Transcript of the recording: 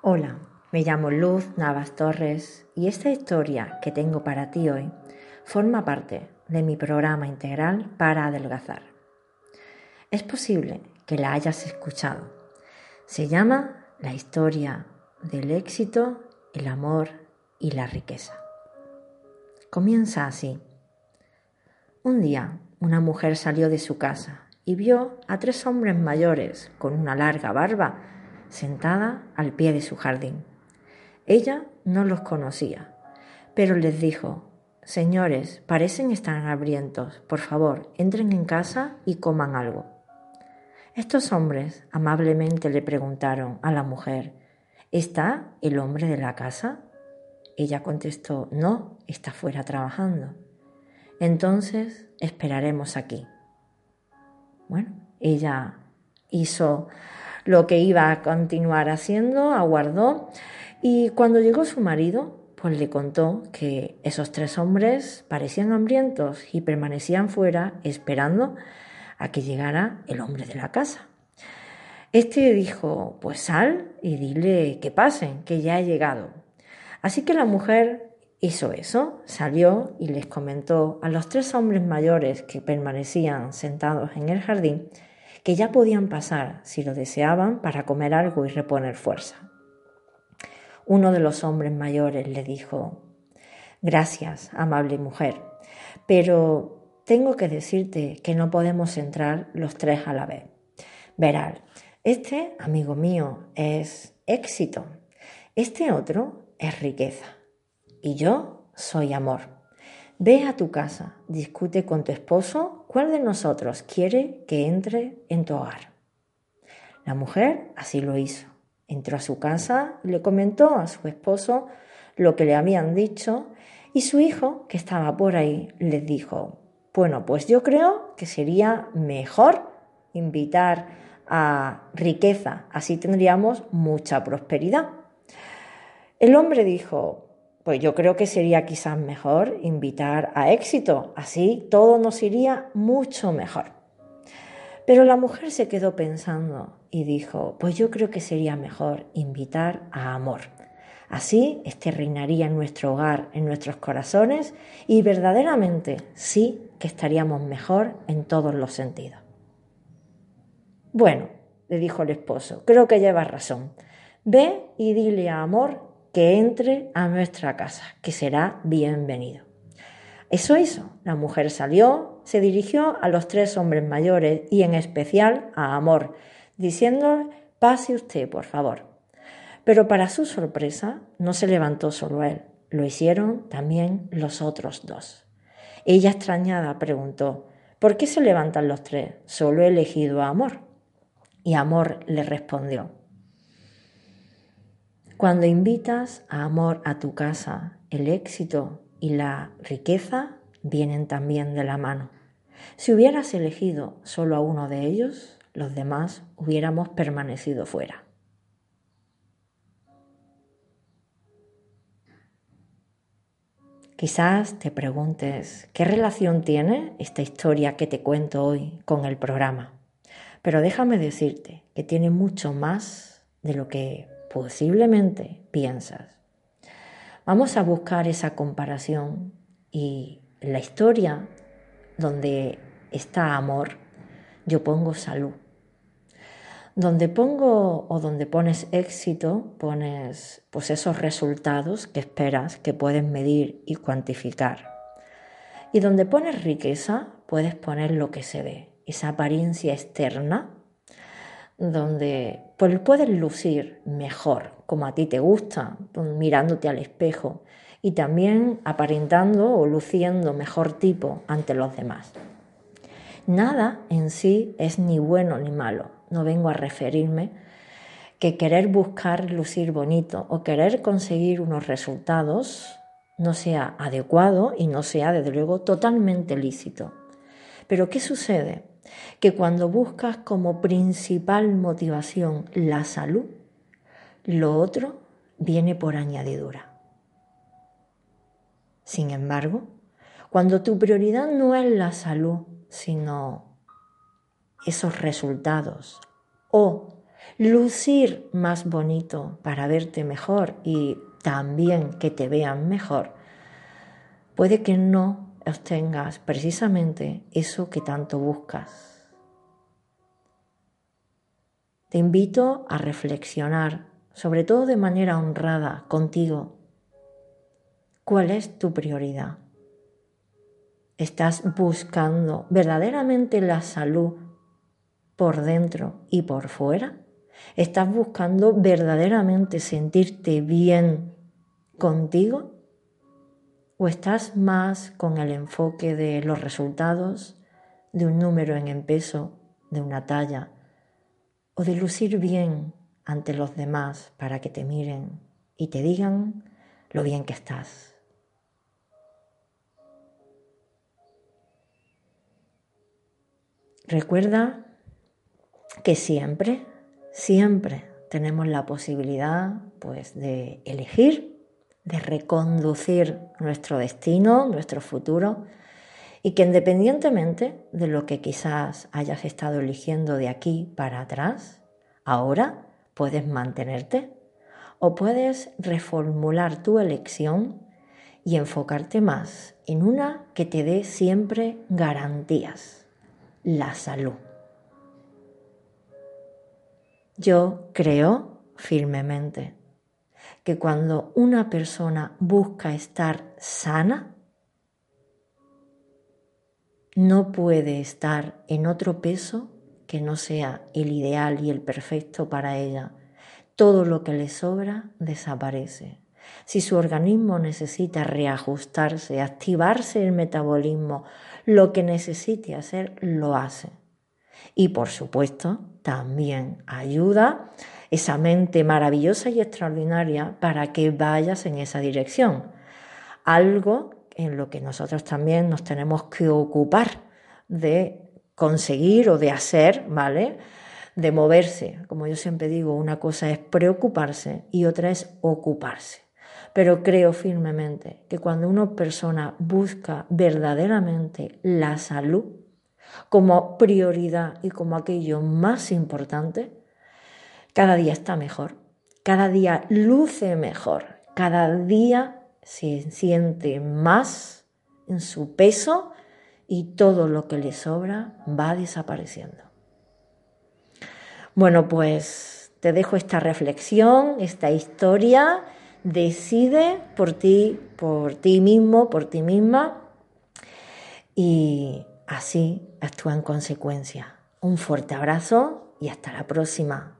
Hola, me llamo Luz Navas Torres y esta historia que tengo para ti hoy forma parte de mi programa integral para adelgazar. Es posible que la hayas escuchado. Se llama La historia del éxito, el amor y la riqueza. Comienza así. Un día una mujer salió de su casa y vio a tres hombres mayores con una larga barba sentada al pie de su jardín. Ella no los conocía, pero les dijo, Señores, parecen estar hambrientos, por favor, entren en casa y coman algo. Estos hombres amablemente le preguntaron a la mujer, ¿Está el hombre de la casa? Ella contestó, no, está fuera trabajando. Entonces esperaremos aquí. Bueno, ella hizo lo que iba a continuar haciendo, aguardó y cuando llegó su marido, pues le contó que esos tres hombres parecían hambrientos y permanecían fuera esperando a que llegara el hombre de la casa. Este dijo, pues sal y dile que pasen, que ya he llegado. Así que la mujer hizo eso, salió y les comentó a los tres hombres mayores que permanecían sentados en el jardín que ya podían pasar, si lo deseaban, para comer algo y reponer fuerza. Uno de los hombres mayores le dijo, Gracias, amable mujer, pero tengo que decirte que no podemos entrar los tres a la vez. Verás, este, amigo mío, es éxito, este otro es riqueza y yo soy amor. Ve a tu casa, discute con tu esposo cuál de nosotros quiere que entre en tu hogar. La mujer así lo hizo. Entró a su casa y le comentó a su esposo lo que le habían dicho y su hijo, que estaba por ahí, le dijo, bueno, pues yo creo que sería mejor invitar a riqueza, así tendríamos mucha prosperidad. El hombre dijo, pues yo creo que sería quizás mejor invitar a éxito, así todo nos iría mucho mejor. Pero la mujer se quedó pensando y dijo, pues yo creo que sería mejor invitar a amor. Así este reinaría en nuestro hogar, en nuestros corazones y verdaderamente sí que estaríamos mejor en todos los sentidos. Bueno, le dijo el esposo, creo que llevas razón. Ve y dile a amor que entre a nuestra casa, que será bienvenido. Eso hizo. La mujer salió, se dirigió a los tres hombres mayores y en especial a Amor, diciéndole, pase usted, por favor. Pero para su sorpresa, no se levantó solo él, lo hicieron también los otros dos. Ella extrañada preguntó, ¿por qué se levantan los tres? Solo he elegido a Amor. Y Amor le respondió, cuando invitas a amor a tu casa, el éxito y la riqueza vienen también de la mano. Si hubieras elegido solo a uno de ellos, los demás hubiéramos permanecido fuera. Quizás te preguntes qué relación tiene esta historia que te cuento hoy con el programa, pero déjame decirte que tiene mucho más de lo que posiblemente piensas. Vamos a buscar esa comparación y la historia donde está amor, yo pongo salud. Donde pongo o donde pones éxito, pones pues esos resultados que esperas, que puedes medir y cuantificar. Y donde pones riqueza, puedes poner lo que se ve, esa apariencia externa donde pues puedes lucir mejor, como a ti te gusta, mirándote al espejo y también aparentando o luciendo mejor tipo ante los demás. Nada en sí es ni bueno ni malo. No vengo a referirme que querer buscar lucir bonito o querer conseguir unos resultados no sea adecuado y no sea, desde luego, totalmente lícito. Pero ¿qué sucede? Que cuando buscas como principal motivación la salud, lo otro viene por añadidura. Sin embargo, cuando tu prioridad no es la salud, sino esos resultados o lucir más bonito para verte mejor y también que te vean mejor, puede que no obtengas precisamente eso que tanto buscas. Te invito a reflexionar, sobre todo de manera honrada contigo, cuál es tu prioridad. ¿Estás buscando verdaderamente la salud por dentro y por fuera? ¿Estás buscando verdaderamente sentirte bien contigo? ¿O estás más con el enfoque de los resultados, de un número en peso, de una talla, o de lucir bien ante los demás para que te miren y te digan lo bien que estás? Recuerda que siempre, siempre tenemos la posibilidad pues de elegir, de reconducir nuestro destino, nuestro futuro y que independientemente de lo que quizás hayas estado eligiendo de aquí para atrás, ahora puedes mantenerte o puedes reformular tu elección y enfocarte más en una que te dé siempre garantías la salud. Yo creo firmemente que cuando una persona busca estar sana, no puede estar en otro peso que no sea el ideal y el perfecto para ella. Todo lo que le sobra desaparece. Si su organismo necesita reajustarse, activarse el metabolismo, lo que necesite hacer, lo hace. Y por supuesto, también ayuda esa mente maravillosa y extraordinaria para que vayas en esa dirección. Algo en lo que nosotros también nos tenemos que ocupar de conseguir o de hacer, ¿vale? De moverse. Como yo siempre digo, una cosa es preocuparse y otra es ocuparse. Pero creo firmemente que cuando una persona busca verdaderamente la salud como prioridad y como aquello más importante, cada día está mejor, cada día luce mejor, cada día se siente más en su peso y todo lo que le sobra va desapareciendo. Bueno, pues te dejo esta reflexión, esta historia Decide por ti, por ti mismo, por ti misma y así actúa en consecuencia. Un fuerte abrazo y hasta la próxima.